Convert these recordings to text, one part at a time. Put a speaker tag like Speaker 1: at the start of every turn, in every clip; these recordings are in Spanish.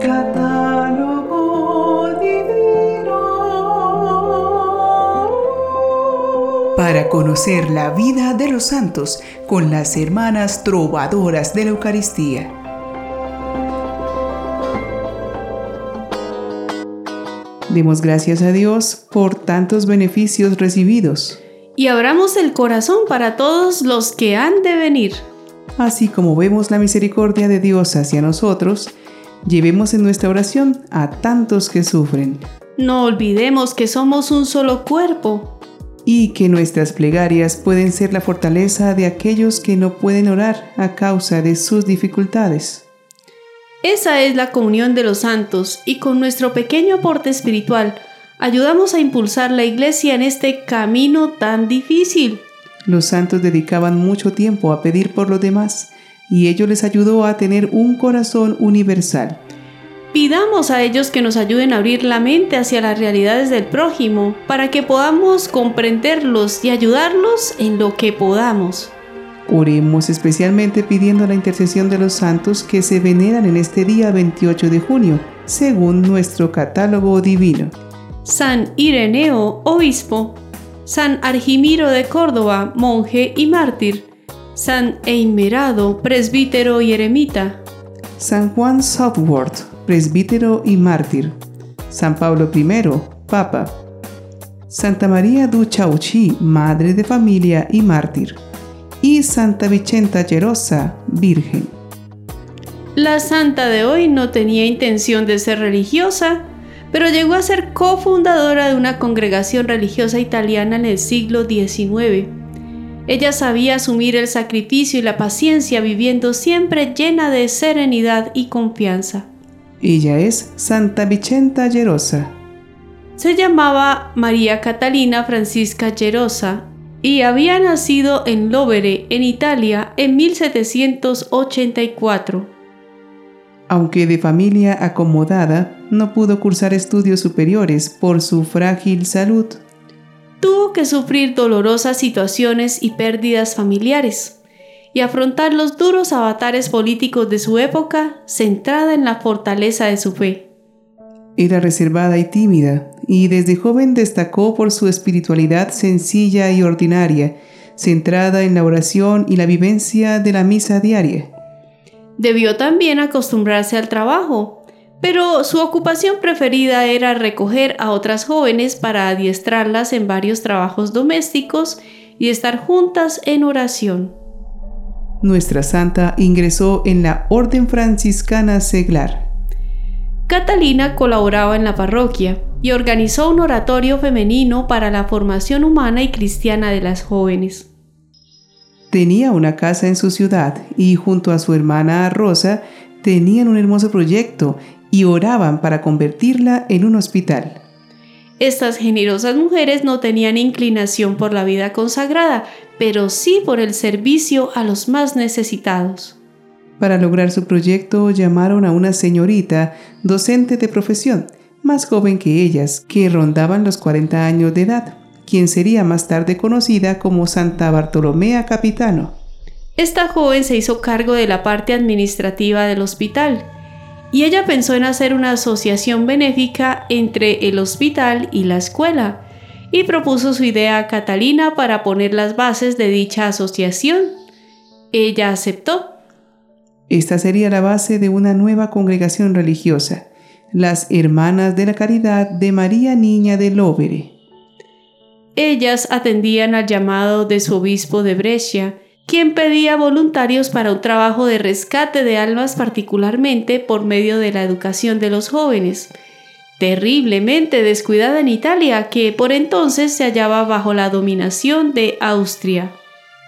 Speaker 1: Catálogo divino. Para conocer la vida de los santos con las hermanas trovadoras de la Eucaristía. Demos gracias a Dios por tantos beneficios recibidos.
Speaker 2: Y abramos el corazón para todos los que han de venir.
Speaker 1: Así como vemos la misericordia de Dios hacia nosotros, llevemos en nuestra oración a tantos que sufren.
Speaker 2: No olvidemos que somos un solo cuerpo.
Speaker 1: Y que nuestras plegarias pueden ser la fortaleza de aquellos que no pueden orar a causa de sus dificultades.
Speaker 2: Esa es la comunión de los santos y con nuestro pequeño aporte espiritual ayudamos a impulsar la iglesia en este camino tan difícil.
Speaker 1: Los santos dedicaban mucho tiempo a pedir por los demás y ello les ayudó a tener un corazón universal.
Speaker 2: Pidamos a ellos que nos ayuden a abrir la mente hacia las realidades del prójimo para que podamos comprenderlos y ayudarlos en lo que podamos.
Speaker 1: Oremos especialmente pidiendo la intercesión de los santos que se veneran en este día 28 de junio, según nuestro catálogo divino.
Speaker 2: San Ireneo, obispo. San Argimiro de Córdoba, monje y mártir. San Eimerado, presbítero y eremita.
Speaker 1: San Juan Southworth, presbítero y mártir. San Pablo I, papa. Santa María du Chauchi, madre de familia y mártir y Santa Vicenta Gerosa, Virgen.
Speaker 2: La santa de hoy no tenía intención de ser religiosa, pero llegó a ser cofundadora de una congregación religiosa italiana en el siglo XIX. Ella sabía asumir el sacrificio y la paciencia viviendo siempre llena de serenidad y confianza.
Speaker 1: Ella es Santa Vicenta Gerosa.
Speaker 2: Se llamaba María Catalina Francisca Gerosa y había nacido en Lovere, en Italia, en 1784.
Speaker 1: Aunque de familia acomodada, no pudo cursar estudios superiores por su frágil salud.
Speaker 2: Tuvo que sufrir dolorosas situaciones y pérdidas familiares y afrontar los duros avatares políticos de su época centrada en la fortaleza de su fe.
Speaker 1: Era reservada y tímida, y desde joven destacó por su espiritualidad sencilla y ordinaria, centrada en la oración y la vivencia de la misa diaria.
Speaker 2: Debió también acostumbrarse al trabajo, pero su ocupación preferida era recoger a otras jóvenes para adiestrarlas en varios trabajos domésticos y estar juntas en oración.
Speaker 1: Nuestra santa ingresó en la Orden Franciscana Seglar
Speaker 2: Catalina colaboraba en la parroquia y organizó un oratorio femenino para la formación humana y cristiana de las jóvenes.
Speaker 1: Tenía una casa en su ciudad y junto a su hermana Rosa tenían un hermoso proyecto y oraban para convertirla en un hospital.
Speaker 2: Estas generosas mujeres no tenían inclinación por la vida consagrada, pero sí por el servicio a los más necesitados.
Speaker 1: Para lograr su proyecto llamaron a una señorita, docente de profesión, más joven que ellas, que rondaban los 40 años de edad, quien sería más tarde conocida como Santa Bartolomea Capitano.
Speaker 2: Esta joven se hizo cargo de la parte administrativa del hospital y ella pensó en hacer una asociación benéfica entre el hospital y la escuela y propuso su idea a Catalina para poner las bases de dicha asociación. Ella aceptó
Speaker 1: esta sería la base de una nueva congregación religiosa, las Hermanas de la Caridad de María Niña de Lóvere.
Speaker 2: Ellas atendían al llamado de su obispo de Brescia, quien pedía voluntarios para un trabajo de rescate de almas particularmente por medio de la educación de los jóvenes, terriblemente descuidada en Italia, que por entonces se hallaba bajo la dominación de Austria.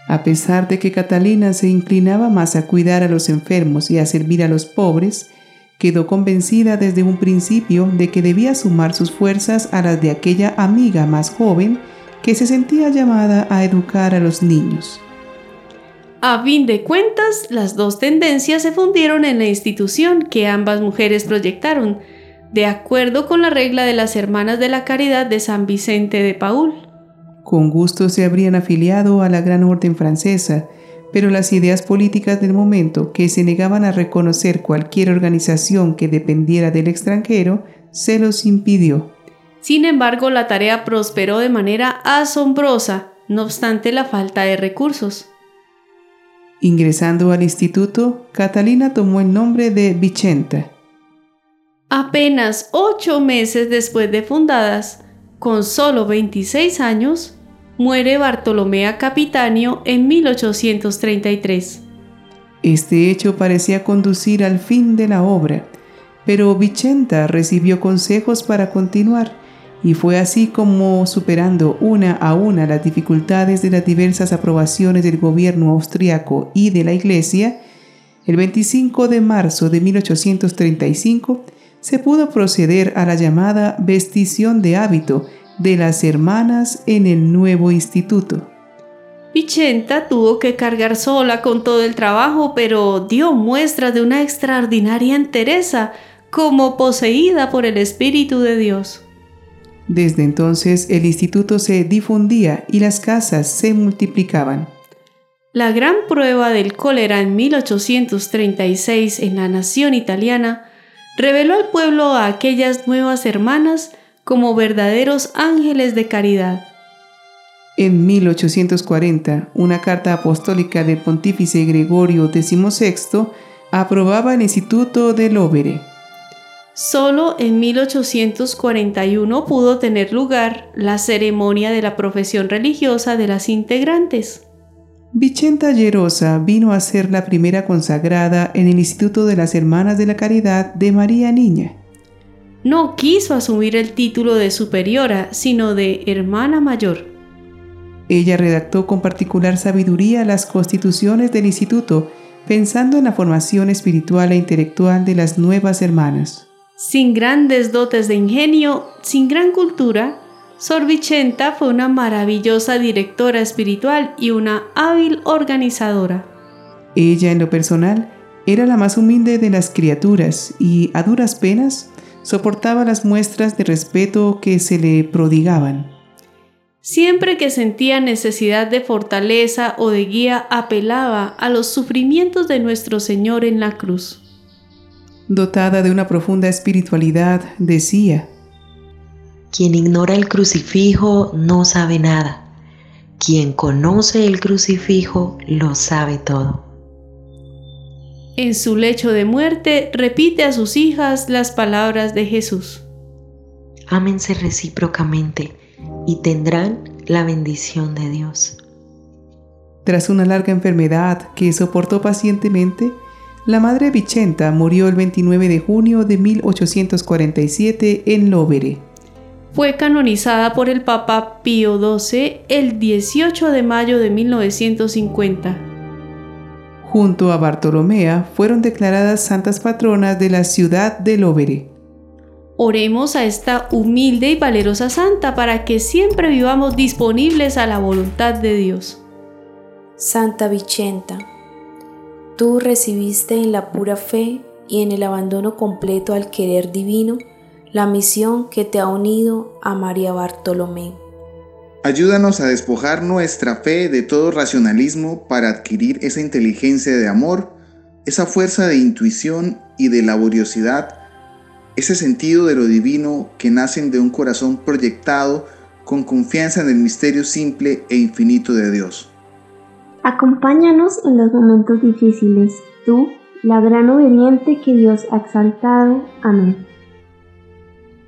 Speaker 1: A pesar de que Catalina se inclinaba más a cuidar a los enfermos y a servir a los pobres, quedó convencida desde un principio de que debía sumar sus fuerzas a las de aquella amiga más joven que se sentía llamada a educar a los niños.
Speaker 2: A fin de cuentas, las dos tendencias se fundieron en la institución que ambas mujeres proyectaron, de acuerdo con la regla de las Hermanas de la Caridad de San Vicente de Paul.
Speaker 1: Con gusto se habrían afiliado a la Gran Orden Francesa, pero las ideas políticas del momento, que se negaban a reconocer cualquier organización que dependiera del extranjero, se los impidió.
Speaker 2: Sin embargo, la tarea prosperó de manera asombrosa, no obstante la falta de recursos.
Speaker 1: Ingresando al instituto, Catalina tomó el nombre de Vicenta.
Speaker 2: Apenas ocho meses después de fundadas, con solo 26 años, muere Bartolomea Capitanio en 1833.
Speaker 1: Este hecho parecía conducir al fin de la obra, pero Vicenta recibió consejos para continuar y fue así como superando una a una las dificultades de las diversas aprobaciones del gobierno austriaco y de la Iglesia, el 25 de marzo de 1835 se pudo proceder a la llamada vestición de hábito de las hermanas en el nuevo instituto.
Speaker 2: Vicenta tuvo que cargar sola con todo el trabajo, pero dio muestra de una extraordinaria entereza, como poseída por el Espíritu de Dios.
Speaker 1: Desde entonces el instituto se difundía y las casas se multiplicaban.
Speaker 2: La gran prueba del cólera en 1836 en la nación italiana reveló al pueblo a aquellas nuevas hermanas como verdaderos ángeles de caridad.
Speaker 1: En 1840, una carta apostólica del pontífice Gregorio XVI aprobaba el Instituto de Lóvere.
Speaker 2: Solo en 1841 pudo tener lugar la ceremonia de la profesión religiosa de las integrantes.
Speaker 1: Vicenta Llerosa vino a ser la primera consagrada en el Instituto de las Hermanas de la Caridad de María Niña.
Speaker 2: No quiso asumir el título de superiora, sino de hermana mayor.
Speaker 1: Ella redactó con particular sabiduría las constituciones del instituto, pensando en la formación espiritual e intelectual de las nuevas hermanas.
Speaker 2: Sin grandes dotes de ingenio, sin gran cultura, Sor Vicenta fue una maravillosa directora espiritual y una hábil organizadora.
Speaker 1: Ella en lo personal era la más humilde de las criaturas y a duras penas soportaba las muestras de respeto que se le prodigaban.
Speaker 2: Siempre que sentía necesidad de fortaleza o de guía, apelaba a los sufrimientos de nuestro Señor en la cruz.
Speaker 1: Dotada de una profunda espiritualidad, decía,
Speaker 3: quien ignora el crucifijo no sabe nada. Quien conoce el crucifijo lo sabe todo.
Speaker 2: En su lecho de muerte repite a sus hijas las palabras de Jesús.
Speaker 3: Ámense recíprocamente y tendrán la bendición de Dios.
Speaker 1: Tras una larga enfermedad que soportó pacientemente, la madre Vicenta murió el 29 de junio de 1847 en Lovere
Speaker 2: fue canonizada por el Papa Pío XII el 18 de mayo de 1950.
Speaker 1: Junto a Bartolomea fueron declaradas santas patronas de la ciudad de Lovere.
Speaker 2: Oremos a esta humilde y valerosa santa para que siempre vivamos disponibles a la voluntad de Dios.
Speaker 4: Santa Vicenta, tú recibiste en la pura fe y en el abandono completo al querer divino la misión que te ha unido a María Bartolomé.
Speaker 5: Ayúdanos a despojar nuestra fe de todo racionalismo para adquirir esa inteligencia de amor, esa fuerza de intuición y de laboriosidad, ese sentido de lo divino que nacen de un corazón proyectado con confianza en el misterio simple e infinito de Dios.
Speaker 6: Acompáñanos en los momentos difíciles, tú, la gran obediente que Dios ha exaltado. Amén.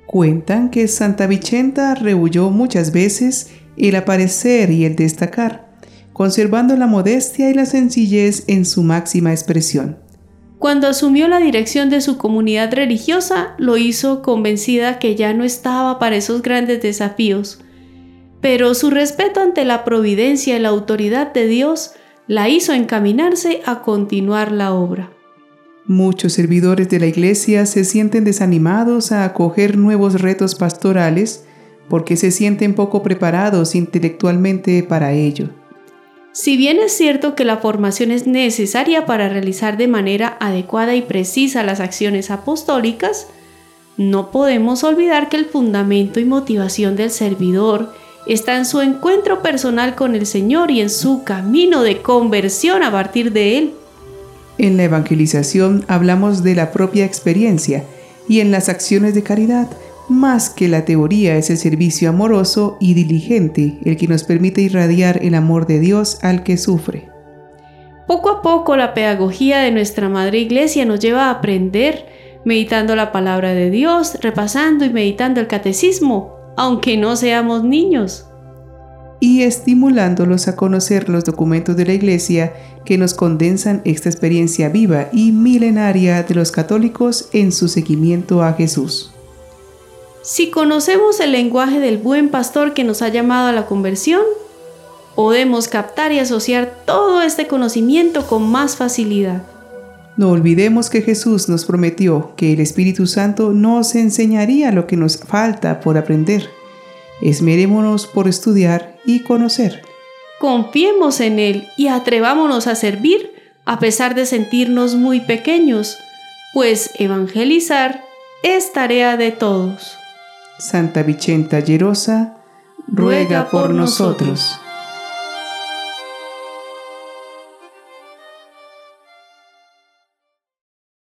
Speaker 1: Cuentan que Santa Vicenta rehuyó muchas veces el aparecer y el destacar, conservando la modestia y la sencillez en su máxima expresión.
Speaker 2: Cuando asumió la dirección de su comunidad religiosa, lo hizo convencida que ya no estaba para esos grandes desafíos, pero su respeto ante la providencia y la autoridad de Dios la hizo encaminarse a continuar la obra.
Speaker 1: Muchos servidores de la Iglesia se sienten desanimados a acoger nuevos retos pastorales porque se sienten poco preparados intelectualmente para ello.
Speaker 2: Si bien es cierto que la formación es necesaria para realizar de manera adecuada y precisa las acciones apostólicas, no podemos olvidar que el fundamento y motivación del servidor está en su encuentro personal con el Señor y en su camino de conversión a partir de Él.
Speaker 1: En la evangelización hablamos de la propia experiencia y en las acciones de caridad, más que la teoría es el servicio amoroso y diligente el que nos permite irradiar el amor de Dios al que sufre.
Speaker 2: Poco a poco la pedagogía de nuestra Madre Iglesia nos lleva a aprender meditando la palabra de Dios, repasando y meditando el catecismo, aunque no seamos niños.
Speaker 1: Y estimulándolos a conocer los documentos de la Iglesia que nos condensan esta experiencia viva y milenaria de los católicos en su seguimiento a Jesús.
Speaker 2: Si conocemos el lenguaje del buen pastor que nos ha llamado a la conversión, podemos captar y asociar todo este conocimiento con más facilidad.
Speaker 1: No olvidemos que Jesús nos prometió que el Espíritu Santo nos enseñaría lo que nos falta por aprender. Esmerémonos por estudiar y conocer.
Speaker 2: Confiemos en Él y atrevámonos a servir a pesar de sentirnos muy pequeños, pues evangelizar es tarea de todos.
Speaker 1: Santa Vicenta Llerosa, ruega, por, nosotros.